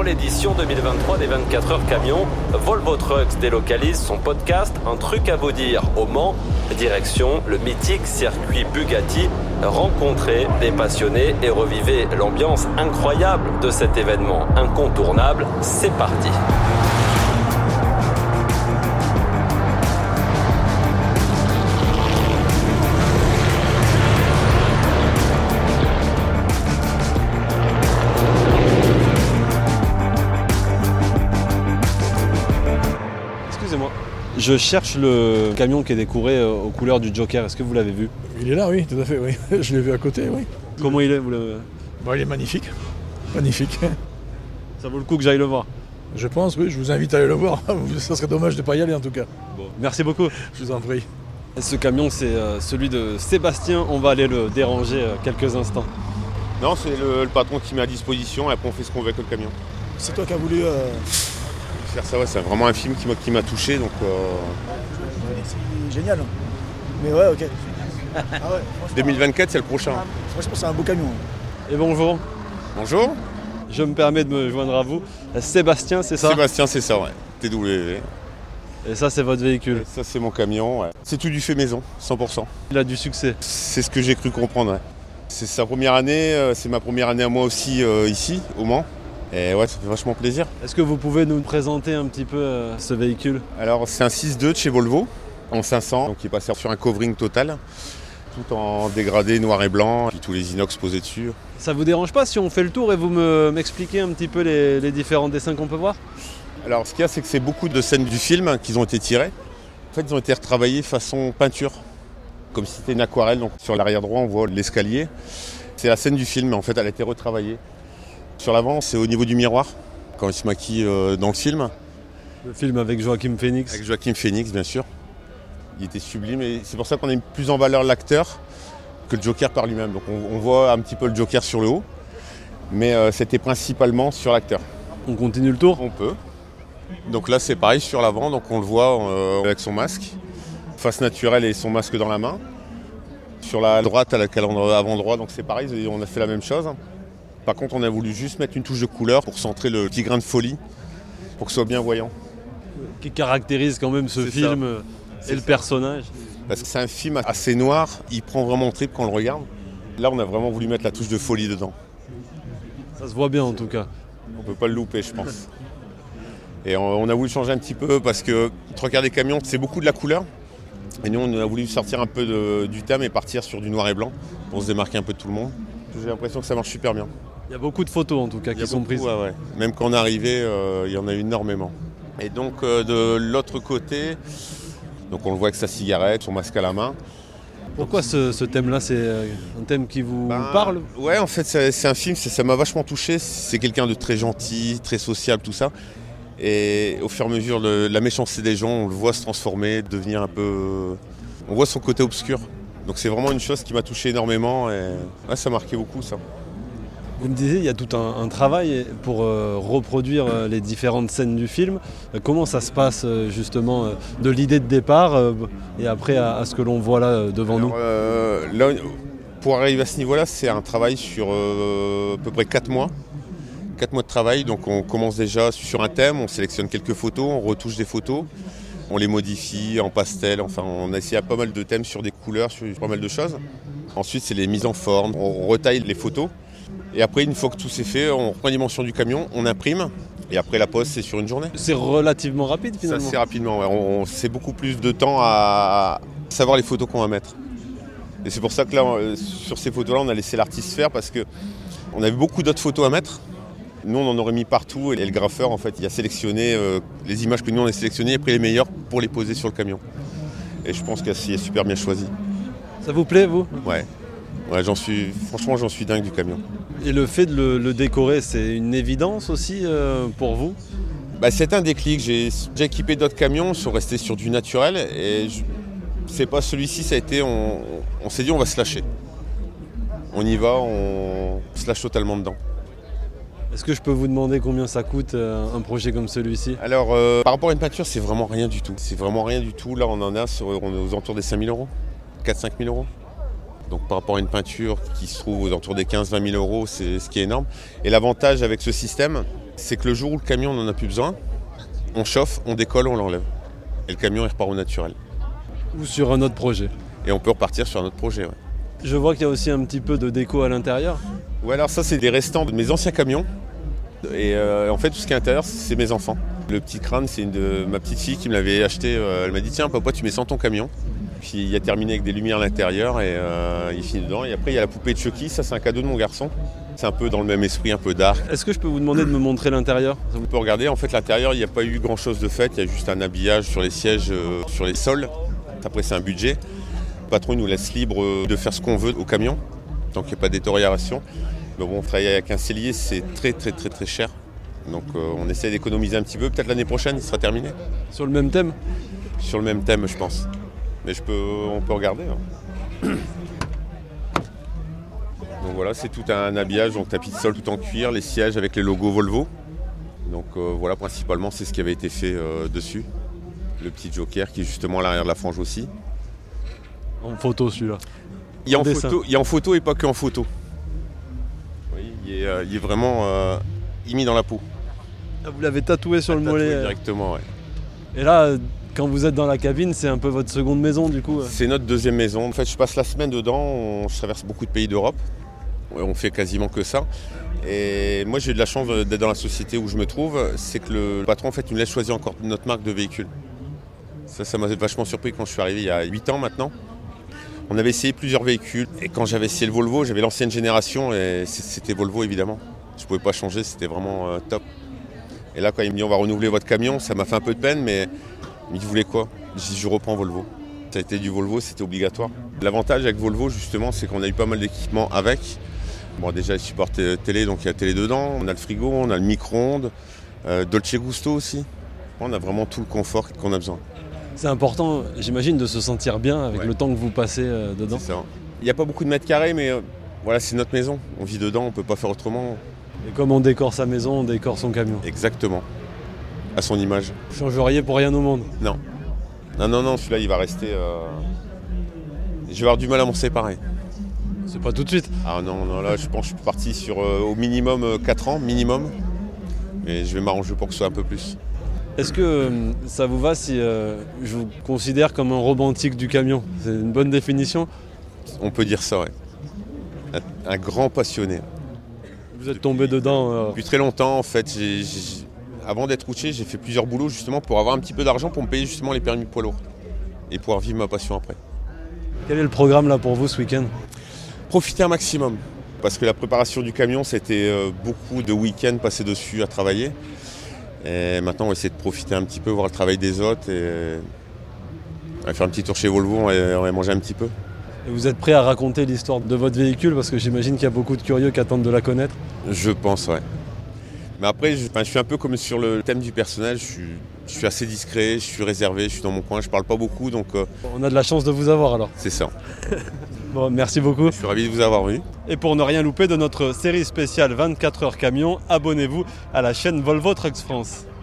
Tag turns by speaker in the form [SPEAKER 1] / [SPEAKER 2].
[SPEAKER 1] Pour l'édition 2023 des 24 heures camions, Volvo Trucks délocalise son podcast Un truc à vous dire au Mans. Direction le mythique circuit Bugatti. Rencontrez des passionnés et revivez l'ambiance incroyable de cet événement incontournable. C'est parti.
[SPEAKER 2] Je cherche le camion qui est décoré euh, aux couleurs du Joker. Est-ce que vous l'avez vu?
[SPEAKER 3] Il est là, oui, tout à fait, oui. Je l'ai vu à côté, oui.
[SPEAKER 2] Comment il est vous le-
[SPEAKER 3] Bon, il est magnifique. Magnifique.
[SPEAKER 2] Ça vaut le coup que j'aille le voir.
[SPEAKER 3] Je pense, oui, je vous invite à aller le voir. Ça serait dommage de ne pas y aller en tout cas.
[SPEAKER 2] Merci beaucoup.
[SPEAKER 3] Je vous en prie.
[SPEAKER 2] Ce camion, c'est euh, celui de Sébastien. On va aller le déranger euh, quelques instants.
[SPEAKER 4] Non, c'est le, le patron qui met à disposition et après on fait ce qu'on veut avec le camion.
[SPEAKER 3] C'est toi qui as voulu. euh,
[SPEAKER 4] Faire ça, ouais, c'est vraiment un film qui m'a, qui m'a touché, donc euh,
[SPEAKER 3] C'est génial. Mais ouais, ok. Ah ouais, franchement,
[SPEAKER 4] 2024 c'est le prochain.
[SPEAKER 3] franchement, c'est un beau camion.
[SPEAKER 2] Et bonjour.
[SPEAKER 4] Bonjour,
[SPEAKER 2] Je me permets de me joindre à vous. Sébastien, c'est ça?
[SPEAKER 4] Sébastien, c'est ça, ouais. TW.
[SPEAKER 2] Et ça, c'est votre véhicule?
[SPEAKER 4] Ça c'est mon camion, ouais. C'est tout du fait maison, 100%.
[SPEAKER 2] Il a du succès.
[SPEAKER 4] C'est ce que j'ai cru comprendre, ouais. C'est sa première année, euh, c'est ma première année à moi aussi euh, ici, au Mans. Et ouais, ça fait vachement plaisir.
[SPEAKER 2] Est-ce que vous pouvez nous présenter un petit peu euh, ce véhicule?
[SPEAKER 4] Alors c'est un 6.2 de chez Volvo, en 500, donc il est passé sur un covering total, tout en dégradé noir et blanc, puis tous les inox posés dessus.
[SPEAKER 2] Ça vous dérange pas si on fait le tour et vous me- m'expliquez un petit peu les, les différents dessins qu'on peut voir?
[SPEAKER 4] Alors ce qu'il y a, c'est que c'est beaucoup de scènes du film qui ont été tirées. En fait, ils ont été retravaillés façon peinture, comme si c'était une aquarelle. Donc sur l'arrière droit, on voit l'escalier. C'est la scène du film, mais en fait, elle a été retravaillée. Sur l'avant, c'est au niveau du miroir, quand il se maquille euh, dans le film,
[SPEAKER 2] Le film avec Joachim Phoenix.
[SPEAKER 4] avec Joaquin Phoenix, bien sûr. Il était sublime et c'est pour ça qu'on a mis plus en valeur l'acteur que le Joker par lui-même. Donc on, on voit un petit peu le Joker sur le haut, mais euh, c'était principalement sur l'acteur.
[SPEAKER 2] On continue le tour?
[SPEAKER 4] On peut. Donc là, c'est pareil sur l'avant, donc on le voit euh, avec son masque, face naturelle et son masque dans la main. Sur la droite, à la calandre avant droit, donc c'est pareil, on a fait la même chose. Par contre, on a voulu juste mettre une touche de couleur pour centrer le petit grain de folie, pour que ce soit bien voyant.
[SPEAKER 2] qui caractérise quand même ce film
[SPEAKER 4] C'est
[SPEAKER 2] et le
[SPEAKER 4] ça.
[SPEAKER 2] personnage.
[SPEAKER 4] Parce que c'est un film assez noir, il prend vraiment le trip quand on le regarde. Là, on a vraiment voulu mettre la touche de folie dedans.
[SPEAKER 2] Ça se voit bien en tout cas.
[SPEAKER 4] On peut pas le louper, je pense. Et on, on a voulu changer un petit peu parce que trois quarts des camions, c'est beaucoup de la couleur. Et nous, on a voulu sortir un peu de- du thème et partir sur du noir et blanc pour se démarquer un peu de tout le monde. J'ai l'impression que ça marche super bien.
[SPEAKER 2] Il y a beaucoup de photos en tout cas qui sont
[SPEAKER 4] beaucoup,
[SPEAKER 2] prises.
[SPEAKER 4] ouais, ouais. Même quand on est arrivé, euh, il y en a eu énormément. Et donc euh, de l'autre côté, donc on le voit avec sa cigarette, son masque à la main.
[SPEAKER 2] Pourquoi ce, ce thème-là C'est euh, un thème qui vous
[SPEAKER 4] Ben,
[SPEAKER 2] parle?
[SPEAKER 4] Ouais, en fait, c'est un film, ça m'a vachement touché. C'est quelqu'un de très gentil, très sociable, tout ça. Et au fur et à mesure, le- la méchanceté des gens, on le voit se transformer, devenir un peu. On voit son côté obscur. Donc c'est vraiment une chose qui m'a touché énormément et ouais, ça m'a marqué beaucoup ça.
[SPEAKER 2] Vous me disiez, il y a tout un, un travail pour euh, reproduire euh, les différentes scènes du film. Euh, comment ça se passe justement de l'idée de départ et après à, à ce que l'on voit là devant
[SPEAKER 4] Alors,
[SPEAKER 2] nous?
[SPEAKER 4] là, pour arriver à ce niveau-là, c'est un travail sur à peu près 4 mois. 4 mois de travail, donc on commence déjà sur un thème, on sélectionne quelques photos, on retouche des photos, on les modifie en pastel, enfin on a essayé à pas mal de thèmes sur des couleurs, sur pas mal de choses. Ensuite c'est les mises en forme, on retaille les photos. Et après une fois que tout c'est fait, on reprend les dimensions du camion, on imprime, et après la pose c'est sur une journée.
[SPEAKER 2] C'est relativement rapide
[SPEAKER 4] Ça
[SPEAKER 2] finalement.
[SPEAKER 4] assez rapidement, ouais. on, on- c'est beaucoup plus de temps à savoir les photos qu'on va mettre. Et c'est pour ça que là, euh, sur ces photos-là, on a laissé l'artiste faire parce que on avait beaucoup d'autres photos à mettre. Nous, on en aurait mis partout et le graffeur, en fait, il a sélectionné euh, les images que nous on a sélectionnées et pris les meilleures pour les poser sur le camion. Et je pense qu'il est super bien choisi.
[SPEAKER 2] Ça vous plaît vous?
[SPEAKER 4] Ouais. Ouais, j'en suis, franchement, j'en suis dingue du camion.
[SPEAKER 2] Et le fait de le, le décorer, c'est une évidence aussi euh, pour vous?
[SPEAKER 4] Bah, c'est un déclic. J'ai équipé d'autres camions, ils sont restés sur du naturel. Et je- c'est pas celui-ci, ça a été. On, on s'est dit, on va se lâcher. On y va, on se lâche totalement dedans.
[SPEAKER 2] Est-ce que je peux vous demander combien ça coûte euh, un projet comme celui-ci?
[SPEAKER 4] Alors, euh, par rapport à une peinture, c'est vraiment rien du tout. C'est vraiment rien du tout. Là, on en a sur, on est aux alentours des 5000 euros. 4-5 000 euros. Donc par rapport à une peinture qui se trouve aux alentours des 15-20 000 euros, c'est ce qui est énorme. Et l'avantage avec ce système, c'est que le jour où le camion n'en a plus besoin, on chauffe, on décolle, on l'enlève. Et le camion il repart au naturel.
[SPEAKER 2] Ou sur un autre projet.
[SPEAKER 4] Et on peut repartir sur un autre projet. Ouais.
[SPEAKER 2] Je vois qu'il y a aussi un petit peu de déco à l'intérieur.
[SPEAKER 4] Ouais, alors ça c'est des restants de mes anciens camions. Et euh, en fait tout ce qui est à l'intérieur c'est mes enfants. Le petit crâne c'est une de ma petite fille qui me l'avait acheté. Euh, elle m'a dit tiens papa tu mets ça dans ton camion. Puis il a terminé avec des lumières à l'intérieur et euh, il finit dedans. Et après il y a la poupée de Chucky, ça c'est un cadeau de mon garçon. C'est un peu dans le même esprit, un peu dark.
[SPEAKER 2] Est-ce que je peux vous demander de me montrer l'intérieur?
[SPEAKER 4] Vous pouvez regarder, en fait l'intérieur il n'y a pas eu grand chose de fait, il y a juste un habillage sur les sièges, euh, sur les sols. Après c'est un budget. Le patron il nous laisse libre euh, de faire ce qu'on veut au camion, tant qu'il n'y a pas de détérioration. Mais bon, travailler avec un cellier c'est très très très très cher. Donc euh, on essaie d'économiser un petit peu, peut-être l'année prochaine il sera terminé.
[SPEAKER 2] Sur le même thème?
[SPEAKER 4] Sur le même thème je pense. Mais je peux, on peut regarder. hein. Donc voilà, c'est tout un habillage, donc tapis de sol tout en cuir, les sièges avec les logos Volvo. Donc euh, voilà, principalement c'est ce qui avait été fait euh, dessus. Le petit joker qui est justement à l'arrière de la frange aussi.
[SPEAKER 2] En photo celui-là.
[SPEAKER 4] Il y a en, photo, il y a en photo et pas que en photo. Oui, il est, euh, il est vraiment euh, mis dans la peau.
[SPEAKER 2] Ah, Vous l'avez tatoué sur le
[SPEAKER 4] Tatoué
[SPEAKER 2] mollet.
[SPEAKER 4] Directement, ouais.
[SPEAKER 2] Et là, quand vous êtes dans la cabine, c'est un peu votre seconde maison du coup. euh.
[SPEAKER 4] C'est notre deuxième maison. En fait, je passe la semaine dedans. On je traverse beaucoup de pays d'Europe. On fait quasiment que ça. Et moi, j'ai eu de la chance d'être dans la société où je me trouve. C'est que le patron, en fait, nous laisse choisir encore notre marque de véhicule. Ça, ça m'a vachement surpris quand je suis arrivé il y a 8 ans maintenant. On avait essayé plusieurs véhicules. Et quand j'avais essayé le Volvo, j'avais l'ancienne génération et c'était Volvo évidemment. Je ne pouvais pas changer, c'était vraiment euh, top. Et là, quand il me dit on va renouveler votre camion, ça m'a fait un peu de peine, mais il me dit, vous voulez quoi? Je je reprends Volvo. Ça a été du Volvo, c'était obligatoire. L'avantage avec Volvo, justement, c'est qu'on a eu pas mal d'équipements avec. Bon, déjà, il supporte euh, télé, donc il y a télé dedans. On a le frigo, on a le micro-ondes, euh, Dolce Gusto aussi. On a vraiment tout le confort qu'on a besoin.
[SPEAKER 2] C'est important, j'imagine, de se sentir bien avec
[SPEAKER 4] Ouais.
[SPEAKER 2] le temps que vous passez euh, dedans.
[SPEAKER 4] Ça. Il n'y a pas beaucoup de mètres carrés, mais euh, voilà, c'est notre maison. On vit dedans, on ne peut pas faire autrement.
[SPEAKER 2] Et comme on décore sa maison, on décore son camion.
[SPEAKER 4] Exactement. À son image.
[SPEAKER 2] Vous changeriez pour rien au monde.
[SPEAKER 4] Non. Non, non, non, celui-là, il va rester. euh, Je vais avoir du mal à m'en séparer.
[SPEAKER 2] C'est pas tout de suite.
[SPEAKER 4] Ah non, non, là, je pense que je suis parti sur euh, au minimum euh, 4 ans, minimum. Mais je vais m'arranger pour que ce soit un peu plus.
[SPEAKER 2] Est-ce que euh, ça vous va si euh, je vous considère comme un romantique du camion? C'est une bonne définition?
[SPEAKER 4] On peut dire ça, ouais. Un, un grand passionné.
[SPEAKER 2] Vous êtes tombé dedans. euh,
[SPEAKER 4] Depuis très longtemps, en fait, avant d'être routier, j'ai fait plusieurs boulots justement pour avoir un petit peu d'argent pour me payer justement les permis de poids lourd. Et pouvoir vivre ma passion après.
[SPEAKER 2] Quel est le programme là pour vous ce week-end?
[SPEAKER 4] Profiter un maximum. Parce que la préparation du camion, c'était euh, beaucoup de week-ends passés dessus à travailler. Et maintenant, on va essayer de profiter un petit peu, voir le travail des autres et euh, on va faire un petit tour chez Volvo, va, on va manger un petit peu.
[SPEAKER 2] Et vous êtes prêt à raconter l'histoire de votre véhicule? Parce que j'imagine qu'il y a beaucoup de curieux qui attendent de la connaître.
[SPEAKER 4] Je pense, ouais. Mais après, je, enfin, je suis un peu comme sur le thème du personnage, je suis, je suis assez discret, je suis réservé, je suis dans mon coin, je parle pas beaucoup, donc euh,
[SPEAKER 2] On a de la chance de vous avoir alors.
[SPEAKER 4] c'est ça.
[SPEAKER 2] Bon, merci beaucoup.
[SPEAKER 4] Je suis ravi de vous avoir vu.
[SPEAKER 2] Et pour ne rien louper de notre série spéciale 24 heures camion, abonnez-vous à la chaîne Volvo Trucks France.